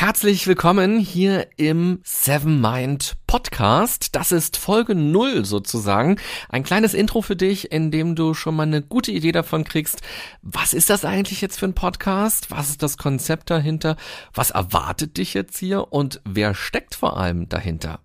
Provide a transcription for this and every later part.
Herzlich willkommen hier im Seven Mind Podcast. Das ist Folge null sozusagen. Ein kleines Intro für dich, in dem du schon mal eine gute Idee davon kriegst, was ist das eigentlich jetzt für ein Podcast? Was ist das Konzept dahinter? Was erwartet dich jetzt hier? Und wer steckt vor allem dahinter?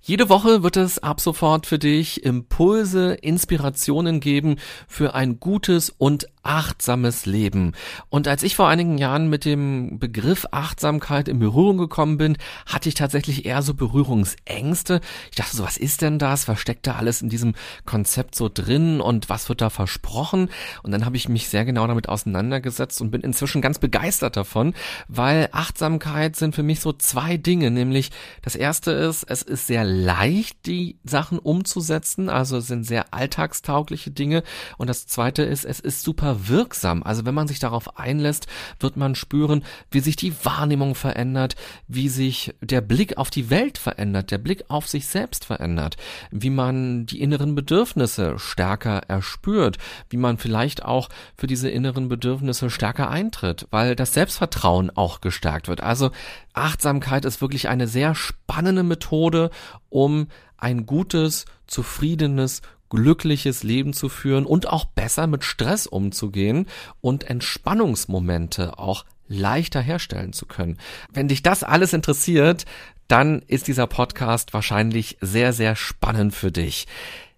Jede Woche wird es ab sofort für dich Impulse, Inspirationen geben für ein gutes und achtsames Leben. Und als ich vor einigen Jahren mit dem Begriff Achtsamkeit in Berührung gekommen bin, hatte ich tatsächlich eher so Berührungsängste. Ich dachte so, was ist denn das? Was steckt da alles in diesem Konzept so drin und was wird da versprochen? Und dann habe ich mich sehr genau damit auseinandergesetzt und bin inzwischen ganz begeistert davon, weil Achtsamkeit sind für mich so zwei Dinge, nämlich das erste ist, es ist sehr leicht, die Sachen umzusetzen, also sind sehr alltagstaugliche Dinge und das zweite ist, es ist super wirksam. Also wenn man sich darauf einlässt, wird man spüren, wie sich die Wahrnehmung verändert, wie sich der Blick auf die Welt verändert, der Blick auf sich selbst verändert, wie man die inneren Bedürfnisse stärker erspürt, wie man vielleicht auch für diese inneren Bedürfnisse stärker eintritt, weil das Selbstvertrauen auch gestärkt wird. Also Achtsamkeit ist wirklich eine sehr spannende Methode, um ein gutes, zufriedenes, glückliches Leben zu führen und auch besser mit Stress umzugehen und Entspannungsmomente auch leichter herstellen zu können. Wenn dich das alles interessiert, dann ist dieser Podcast wahrscheinlich sehr, sehr spannend für dich.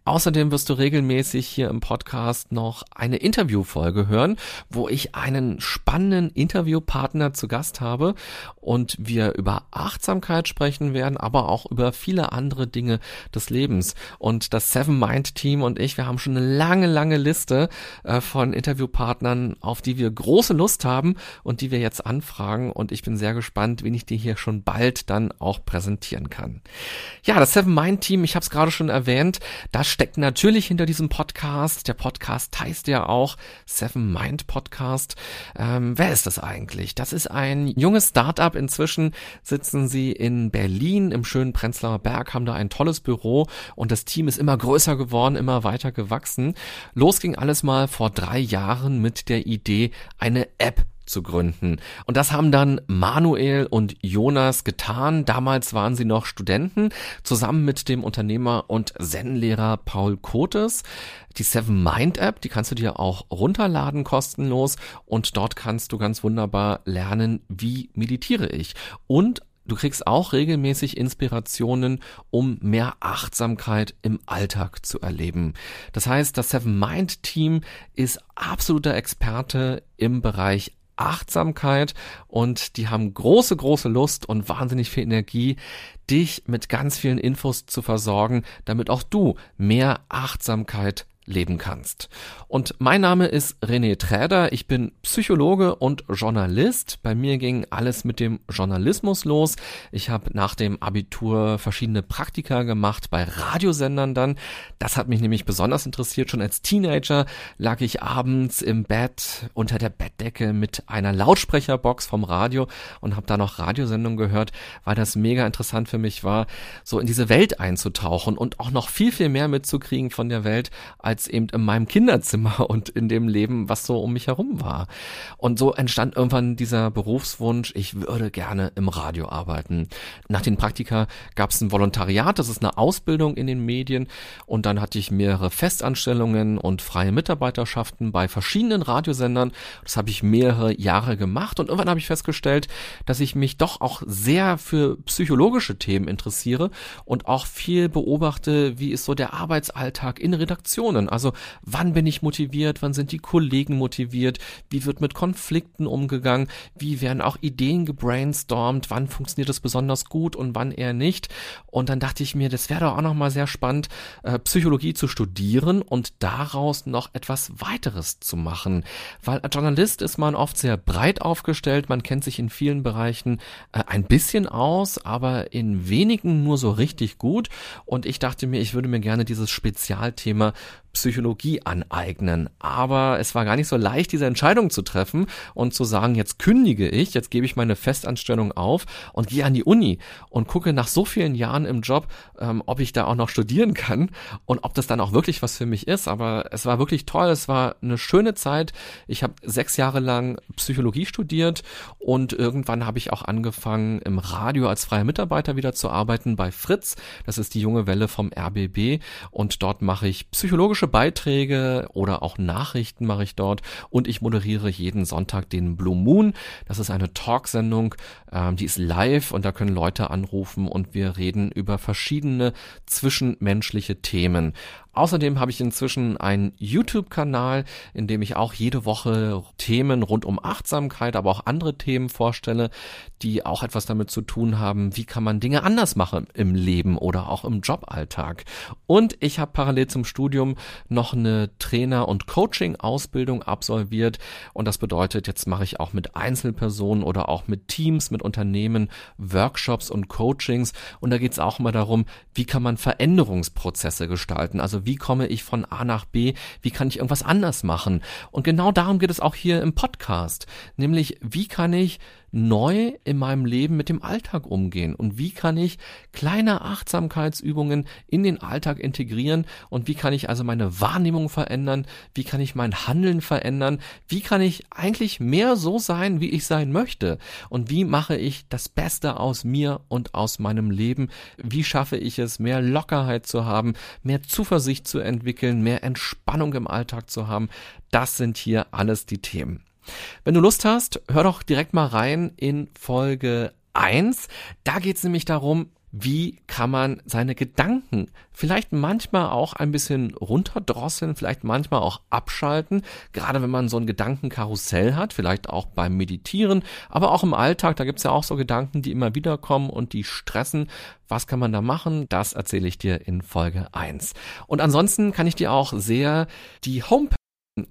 Außerdem wirst du regelmäßig hier im Podcast noch eine Interviewfolge hören, wo ich einen spannenden Interviewpartner zu Gast habe und wir über Achtsamkeit sprechen werden, aber auch über viele andere Dinge des Lebens. Und das Seven Mind Team und ich, wir haben schon eine lange, lange Liste äh, von Interviewpartnern, auf die wir große Lust haben und die wir jetzt anfragen. Und ich bin sehr gespannt, wen ich dir hier schon bald dann auch präsentieren kann. Ja, das Seven Mind Team, ich habe es gerade schon erwähnt, das steckt natürlich hinter diesem Podcast. Der Podcast heißt ja auch Seven Mind Podcast. Ähm, wer ist das eigentlich? Das ist ein junges Startup. Inzwischen sitzen sie in Berlin im schönen Prenzlauer Berg, haben da ein tolles Büro und das Team ist immer größer geworden, immer weiter gewachsen. Los ging alles mal vor drei Jahren mit der Idee, eine App zu gründen. Und das haben dann Manuel und Jonas getan. Damals waren sie noch Studenten, zusammen mit dem Unternehmer und Zen-Lehrer Paul Kotes. Die Seven Mind App, die kannst du dir auch runterladen kostenlos und dort kannst du ganz wunderbar lernen, wie meditiere ich. Und Du kriegst auch regelmäßig Inspirationen, um mehr Achtsamkeit im Alltag zu erleben. Das heißt, das Seven Mind Team ist absoluter Experte im Bereich Achtsamkeit und die haben große, große Lust und wahnsinnig viel Energie, dich mit ganz vielen Infos zu versorgen, damit auch du mehr Achtsamkeit leben kannst. Und mein Name ist René Träder, ich bin Psychologe und Journalist. Bei mir ging alles mit dem Journalismus los. Ich habe nach dem Abitur verschiedene Praktika gemacht bei Radiosendern dann. Das hat mich nämlich besonders interessiert. Schon als Teenager lag ich abends im Bett unter der Bettdecke mit einer Lautsprecherbox vom Radio und habe da noch Radiosendungen gehört, weil das mega interessant für mich war, so in diese Welt einzutauchen und auch noch viel, viel mehr mitzukriegen von der Welt als als eben in meinem Kinderzimmer und in dem Leben, was so um mich herum war. Und so entstand irgendwann dieser Berufswunsch, ich würde gerne im Radio arbeiten. Nach den Praktika gab es ein Volontariat, das ist eine Ausbildung in den Medien und dann hatte ich mehrere Festanstellungen und freie Mitarbeiterschaften bei verschiedenen Radiosendern. Das habe ich mehrere Jahre gemacht und irgendwann habe ich festgestellt, dass ich mich doch auch sehr für psychologische Themen interessiere und auch viel beobachte, wie ist so der Arbeitsalltag in Redaktionen also wann bin ich motiviert, wann sind die Kollegen motiviert, wie wird mit Konflikten umgegangen, wie werden auch Ideen gebrainstormt, wann funktioniert das besonders gut und wann eher nicht. Und dann dachte ich mir, das wäre doch auch nochmal sehr spannend, äh, Psychologie zu studieren und daraus noch etwas weiteres zu machen. Weil als Journalist ist man oft sehr breit aufgestellt, man kennt sich in vielen Bereichen äh, ein bisschen aus, aber in wenigen nur so richtig gut. Und ich dachte mir, ich würde mir gerne dieses Spezialthema Psychologie aneignen. Aber es war gar nicht so leicht, diese Entscheidung zu treffen und zu sagen, jetzt kündige ich, jetzt gebe ich meine Festanstellung auf und gehe an die Uni und gucke nach so vielen Jahren im Job, ähm, ob ich da auch noch studieren kann und ob das dann auch wirklich was für mich ist. Aber es war wirklich toll, es war eine schöne Zeit. Ich habe sechs Jahre lang Psychologie studiert und irgendwann habe ich auch angefangen, im Radio als freier Mitarbeiter wieder zu arbeiten bei Fritz. Das ist die junge Welle vom RBB und dort mache ich psychologische Beiträge oder auch Nachrichten mache ich dort und ich moderiere jeden Sonntag den Blue Moon. Das ist eine Talksendung, ähm, die ist live und da können Leute anrufen und wir reden über verschiedene zwischenmenschliche Themen. Außerdem habe ich inzwischen einen YouTube-Kanal, in dem ich auch jede Woche Themen rund um Achtsamkeit, aber auch andere Themen vorstelle, die auch etwas damit zu tun haben, wie kann man Dinge anders machen im Leben oder auch im Joballtag. Und ich habe parallel zum Studium noch eine Trainer- und Coaching-Ausbildung absolviert. Und das bedeutet, jetzt mache ich auch mit Einzelpersonen oder auch mit Teams, mit Unternehmen Workshops und Coachings. Und da geht es auch mal darum, wie kann man Veränderungsprozesse gestalten. Also wie komme ich von A nach B, wie kann ich irgendwas anders machen. Und genau darum geht es auch hier im Podcast, nämlich wie kann ich neu in meinem Leben mit dem Alltag umgehen? Und wie kann ich kleine Achtsamkeitsübungen in den Alltag integrieren? Und wie kann ich also meine Wahrnehmung verändern, wie kann ich mein Handeln verändern, wie kann ich eigentlich mehr so sein, wie ich sein möchte? Und wie mache ich das Beste aus mir und aus meinem Leben, wie schaffe ich es, mehr Lockerheit zu haben, mehr Zuversicht zu entwickeln, mehr Entspannung im Alltag zu haben, das sind hier alles die Themen. Wenn du Lust hast, hör doch direkt mal rein in Folge 1. Da geht es nämlich darum, wie kann man seine Gedanken vielleicht manchmal auch ein bisschen runterdrosseln, vielleicht manchmal auch abschalten, gerade wenn man so ein Gedankenkarussell hat, vielleicht auch beim Meditieren, aber auch im Alltag, da gibt's ja auch so Gedanken, die immer wieder kommen und die stressen. Was kann man da machen? Das erzähle ich dir in Folge 1. Und ansonsten kann ich dir auch sehr die Homepage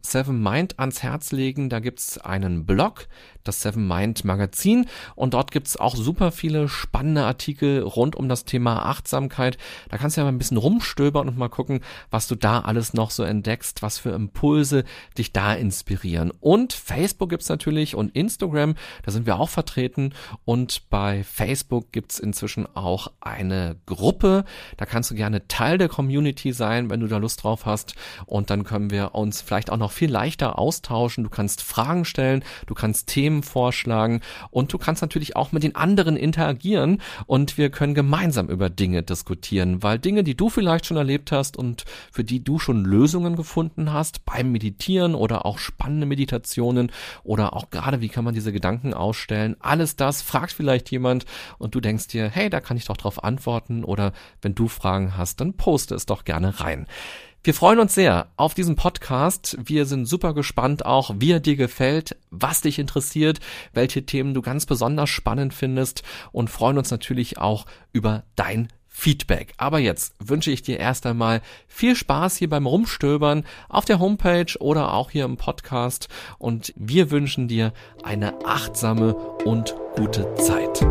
Seven Mind ans Herz legen. Da gibt's einen Blog, das Seven Mind Magazin und dort gibt's auch super viele spannende Artikel rund um das Thema Achtsamkeit. Da kannst du ja mal ein bisschen rumstöbern und mal gucken, was du da alles noch so entdeckst, was für Impulse dich da inspirieren. Und Facebook gibt's natürlich und Instagram, da sind wir auch vertreten und bei Facebook gibt's inzwischen auch eine Gruppe. Da kannst du gerne Teil der Community sein, wenn du da Lust drauf hast und dann können wir uns vielleicht auch noch viel leichter austauschen. Du kannst Fragen stellen, du kannst Themen Themen vorschlagen und du kannst natürlich auch mit den anderen interagieren und wir können gemeinsam über Dinge diskutieren, weil Dinge, die du vielleicht schon erlebt hast und für die du schon Lösungen gefunden hast beim Meditieren oder auch spannende Meditationen oder auch gerade wie kann man diese Gedanken ausstellen, alles das fragt vielleicht jemand und du denkst dir, hey, da kann ich doch drauf antworten oder wenn du Fragen hast, dann poste es doch gerne rein. Wir freuen uns sehr auf diesen Podcast. Wir sind super gespannt auch, wie er dir gefällt, was dich interessiert, welche Themen du ganz besonders spannend findest und freuen uns natürlich auch über dein Feedback. Aber jetzt wünsche ich dir erst einmal viel Spaß hier beim Rumstöbern auf der Homepage oder auch hier im Podcast und wir wünschen dir eine achtsame und gute Zeit.